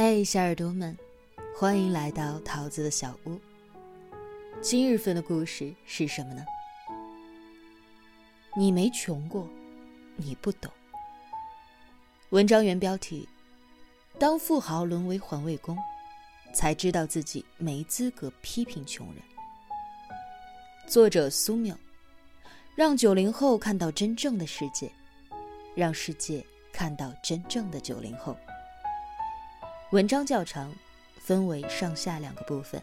嘿，小耳朵们，欢迎来到桃子的小屋。今日份的故事是什么呢？你没穷过，你不懂。文章原标题：当富豪沦为环卫工，才知道自己没资格批评穷人。作者苏缪，让九零后看到真正的世界，让世界看到真正的九零后。文章较长，分为上下两个部分。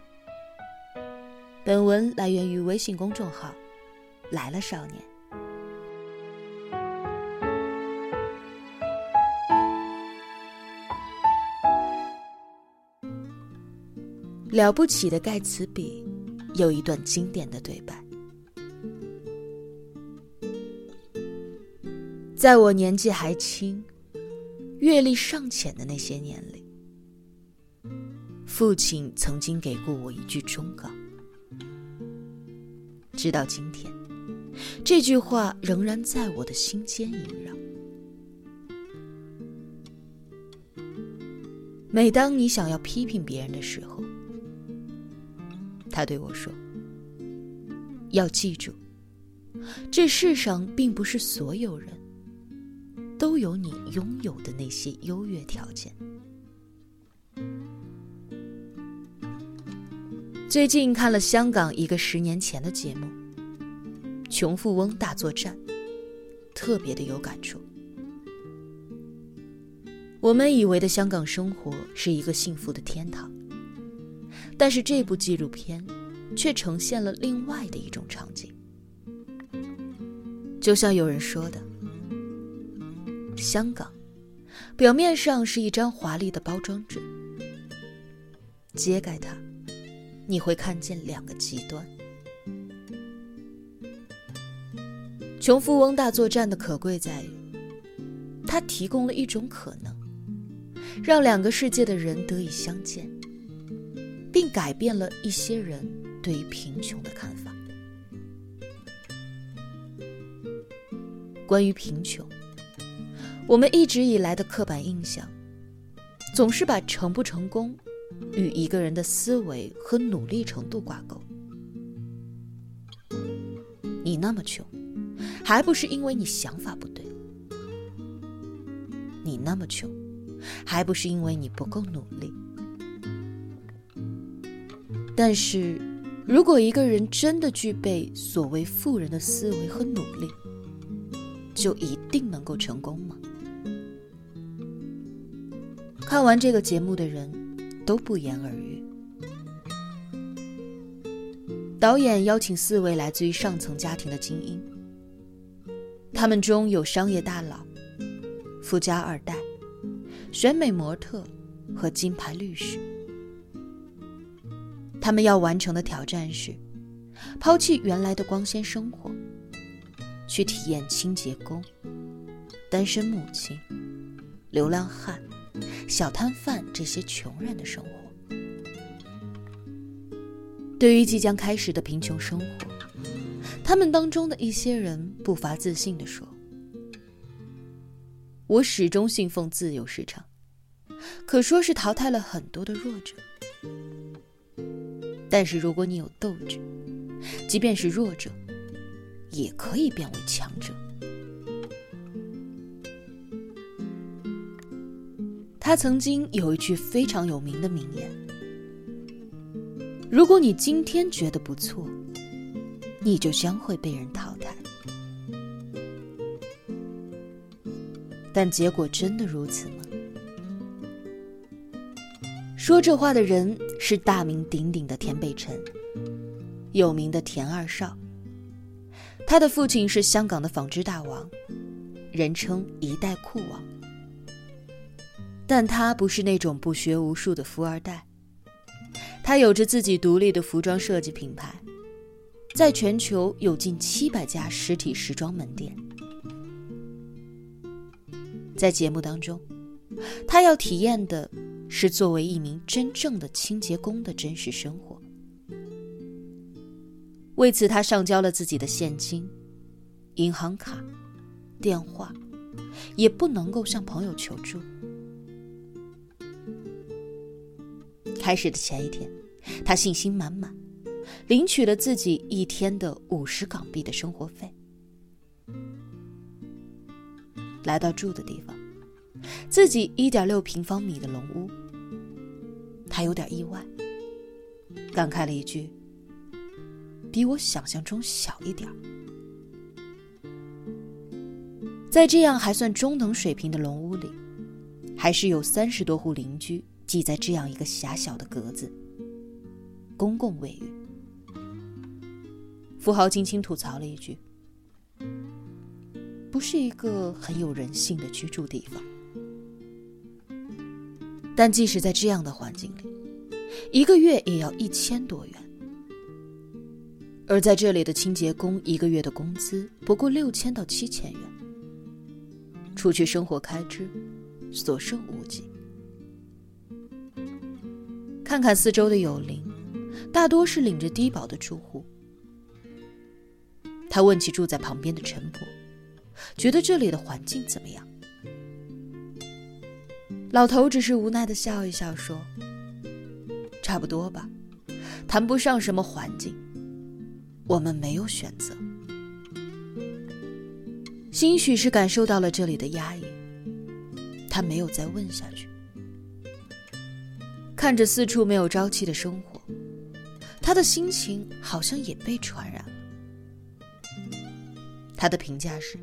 本文来源于微信公众号“来了少年”。了不起的盖茨比有一段经典的对白：“在我年纪还轻、阅历尚浅的那些年里。”父亲曾经给过我一句忠告，直到今天，这句话仍然在我的心间萦绕。每当你想要批评别人的时候，他对我说：“要记住，这世上并不是所有人都有你拥有的那些优越条件。”最近看了香港一个十年前的节目《穷富翁大作战》，特别的有感触。我们以为的香港生活是一个幸福的天堂，但是这部纪录片却呈现了另外的一种场景。就像有人说的，香港表面上是一张华丽的包装纸，揭开它。你会看见两个极端。穷富翁大作战的可贵在于，它提供了一种可能，让两个世界的人得以相见，并改变了一些人对于贫穷的看法。关于贫穷，我们一直以来的刻板印象，总是把成不成功。与一个人的思维和努力程度挂钩。你那么穷，还不是因为你想法不对？你那么穷，还不是因为你不够努力？但是，如果一个人真的具备所谓富人的思维和努力，就一定能够成功吗？看完这个节目的人。都不言而喻。导演邀请四位来自于上层家庭的精英，他们中有商业大佬、富家二代、选美模特和金牌律师。他们要完成的挑战是：抛弃原来的光鲜生活，去体验清洁工、单身母亲、流浪汉。小摊贩这些穷人的生活，对于即将开始的贫穷生活，他们当中的一些人不乏自信地说：“我始终信奉自由市场，可说是淘汰了很多的弱者。但是如果你有斗志，即便是弱者，也可以变为强者。”他曾经有一句非常有名的名言：“如果你今天觉得不错，你就将会被人淘汰。”但结果真的如此吗？说这话的人是大名鼎鼎的田北辰，有名的田二少。他的父亲是香港的纺织大王，人称“一代酷王”。但他不是那种不学无术的富二代，他有着自己独立的服装设计品牌，在全球有近七百家实体时装门店。在节目当中，他要体验的是作为一名真正的清洁工的真实生活。为此，他上交了自己的现金、银行卡、电话，也不能够向朋友求助。开始的前一天，他信心满满，领取了自己一天的五十港币的生活费。来到住的地方，自己一点六平方米的龙屋，他有点意外，感慨了一句：“比我想象中小一点在这样还算中等水平的龙屋里，还是有三十多户邻居挤在这样一个狭小的格子，公共卫浴。富豪轻轻吐槽了一句。不是一个很有人性的居住地方，但即使在这样的环境里，一个月也要一千多元。而在这里的清洁工一个月的工资不过六千到七千元，除去生活开支，所剩无几。看看四周的友邻，大多是领着低保的住户。他问起住在旁边的陈婆。觉得这里的环境怎么样？老头只是无奈的笑一笑，说：“差不多吧，谈不上什么环境，我们没有选择。”兴许是感受到了这里的压抑，他没有再问下去。看着四处没有朝气的生活，他的心情好像也被传染了。他的评价是。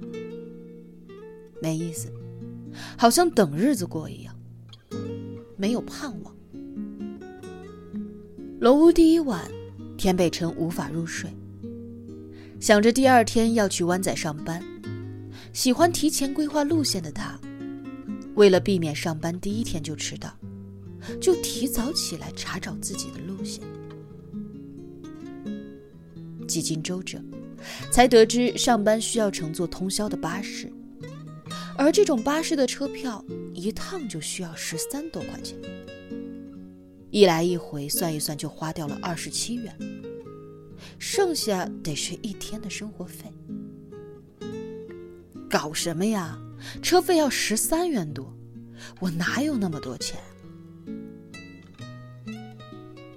没意思，好像等日子过一样，没有盼望。龙屋第一晚，田北辰无法入睡，想着第二天要去湾仔上班，喜欢提前规划路线的他，为了避免上班第一天就迟到，就提早起来查找自己的路线。几经周折，才得知上班需要乘坐通宵的巴士。而这种巴士的车票一趟就需要十三多块钱，一来一回算一算就花掉了二十七元，剩下得是一天的生活费。搞什么呀？车费要十三元多，我哪有那么多钱？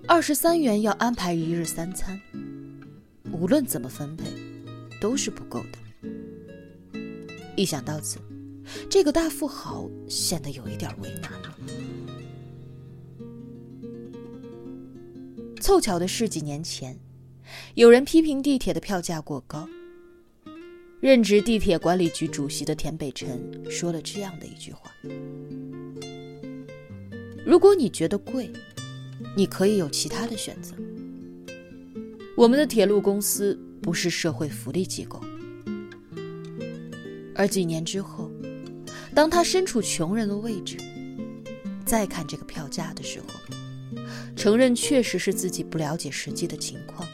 二十三元要安排一日三餐，无论怎么分配，都是不够的。一想到此。这个大富豪显得有一点为难了。凑巧的是，几年前，有人批评地铁的票价过高。任职地铁管理局主席的田北辰说了这样的一句话：“如果你觉得贵，你可以有其他的选择。我们的铁路公司不是社会福利机构。”而几年之后。当他身处穷人的位置，再看这个票价的时候，承认确实是自己不了解实际的情况。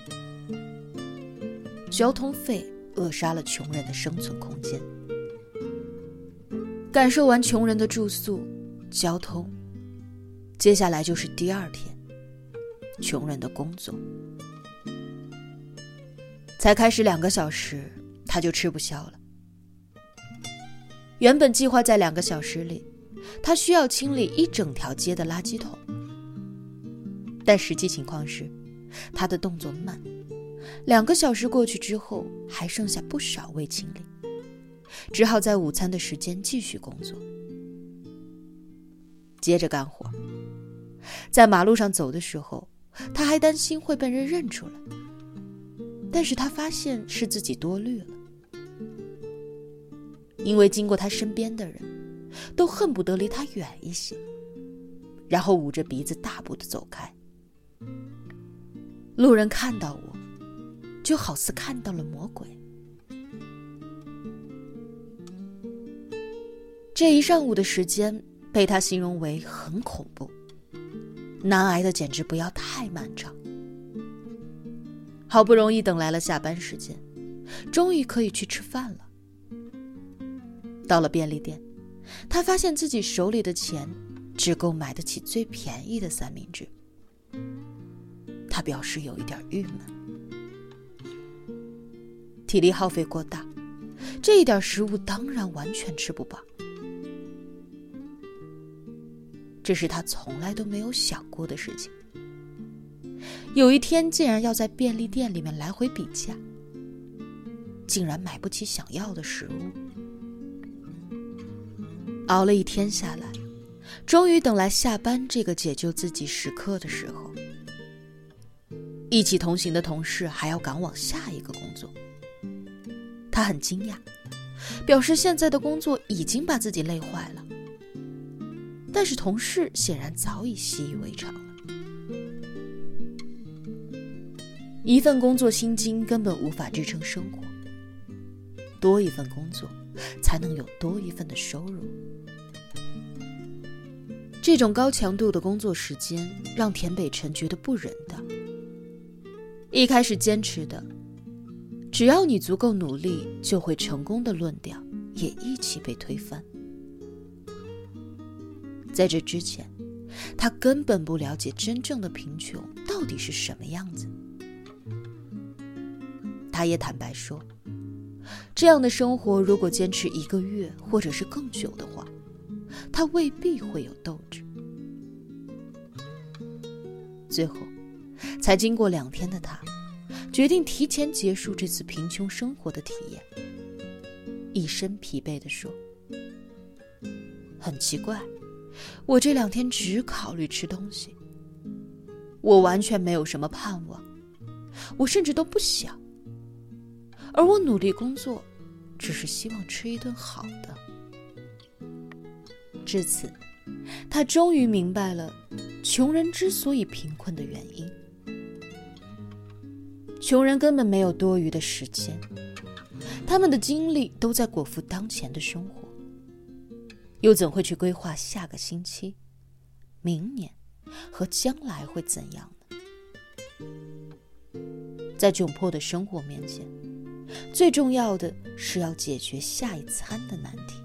交通费扼杀了穷人的生存空间。感受完穷人的住宿、交通，接下来就是第二天，穷人的工作。才开始两个小时，他就吃不消了。原本计划在两个小时里，他需要清理一整条街的垃圾桶，但实际情况是，他的动作慢，两个小时过去之后还剩下不少未清理，只好在午餐的时间继续工作，接着干活。在马路上走的时候，他还担心会被人认出来，但是他发现是自己多虑了。因为经过他身边的人，都恨不得离他远一些，然后捂着鼻子大步的走开。路人看到我，就好似看到了魔鬼。这一上午的时间被他形容为很恐怖，难挨的简直不要太漫长。好不容易等来了下班时间，终于可以去吃饭了。到了便利店，他发现自己手里的钱只够买得起最便宜的三明治。他表示有一点郁闷，体力耗费过大，这一点食物当然完全吃不饱。这是他从来都没有想过的事情。有一天竟然要在便利店里面来回比价，竟然买不起想要的食物。熬了一天下来，终于等来下班这个解救自己时刻的时候，一起同行的同事还要赶往下一个工作。他很惊讶，表示现在的工作已经把自己累坏了。但是同事显然早已习以为常了。一份工作薪金根本无法支撑生活，多一份工作才能有多一份的收入。这种高强度的工作时间让田北辰觉得不忍的。一开始坚持的“只要你足够努力就会成功”的论调也一起被推翻。在这之前，他根本不了解真正的贫穷到底是什么样子。他也坦白说，这样的生活如果坚持一个月或者是更久的话，他未必会有斗志。最后，才经过两天的他，决定提前结束这次贫穷生活的体验。一身疲惫地说：“很奇怪。”我这两天只考虑吃东西，我完全没有什么盼望，我甚至都不想。而我努力工作，只是希望吃一顿好的。至此，他终于明白了穷人之所以贫困的原因：穷人根本没有多余的时间，他们的精力都在果腹当前的生活。又怎会去规划下个星期、明年和将来会怎样呢？在窘迫的生活面前，最重要的是要解决下一餐的难题。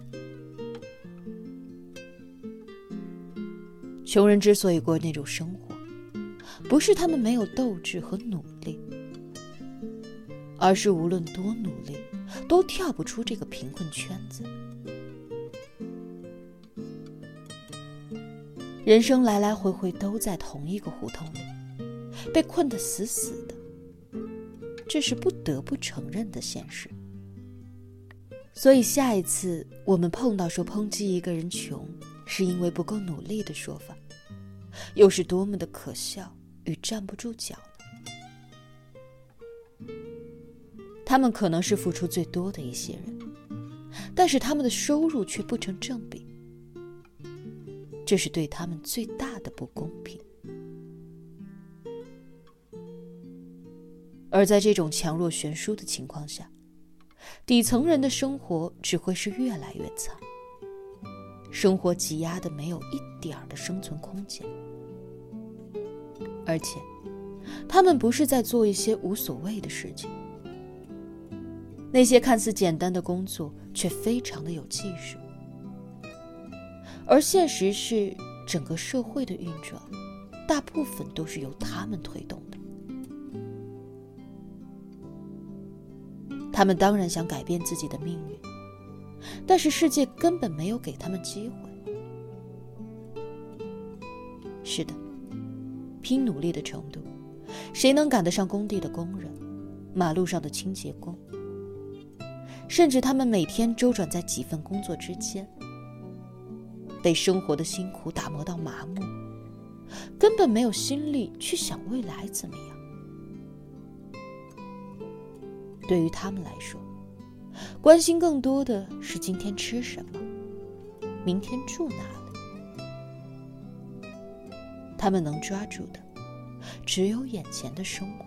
穷人之所以过那种生活，不是他们没有斗志和努力，而是无论多努力，都跳不出这个贫困圈子。人生来来回回都在同一个胡同里，被困得死死的，这是不得不承认的现实。所以下一次我们碰到说抨击一个人穷是因为不够努力的说法，又是多么的可笑与站不住脚呢？他们可能是付出最多的一些人，但是他们的收入却不成正比。这是对他们最大的不公平，而在这种强弱悬殊的情况下，底层人的生活只会是越来越惨，生活挤压的没有一点儿的生存空间，而且，他们不是在做一些无所谓的事情，那些看似简单的工作却非常的有技术。而现实是，整个社会的运转，大部分都是由他们推动的。他们当然想改变自己的命运，但是世界根本没有给他们机会。是的，拼努力的程度，谁能赶得上工地的工人、马路上的清洁工？甚至他们每天周转在几份工作之间。被生活的辛苦打磨到麻木，根本没有心力去想未来怎么样。对于他们来说，关心更多的是今天吃什么，明天住哪里。他们能抓住的，只有眼前的生活，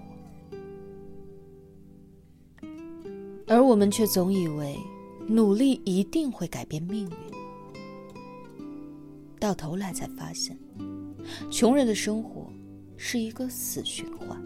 而我们却总以为努力一定会改变命运。到头来才发现，穷人的生活是一个死循环。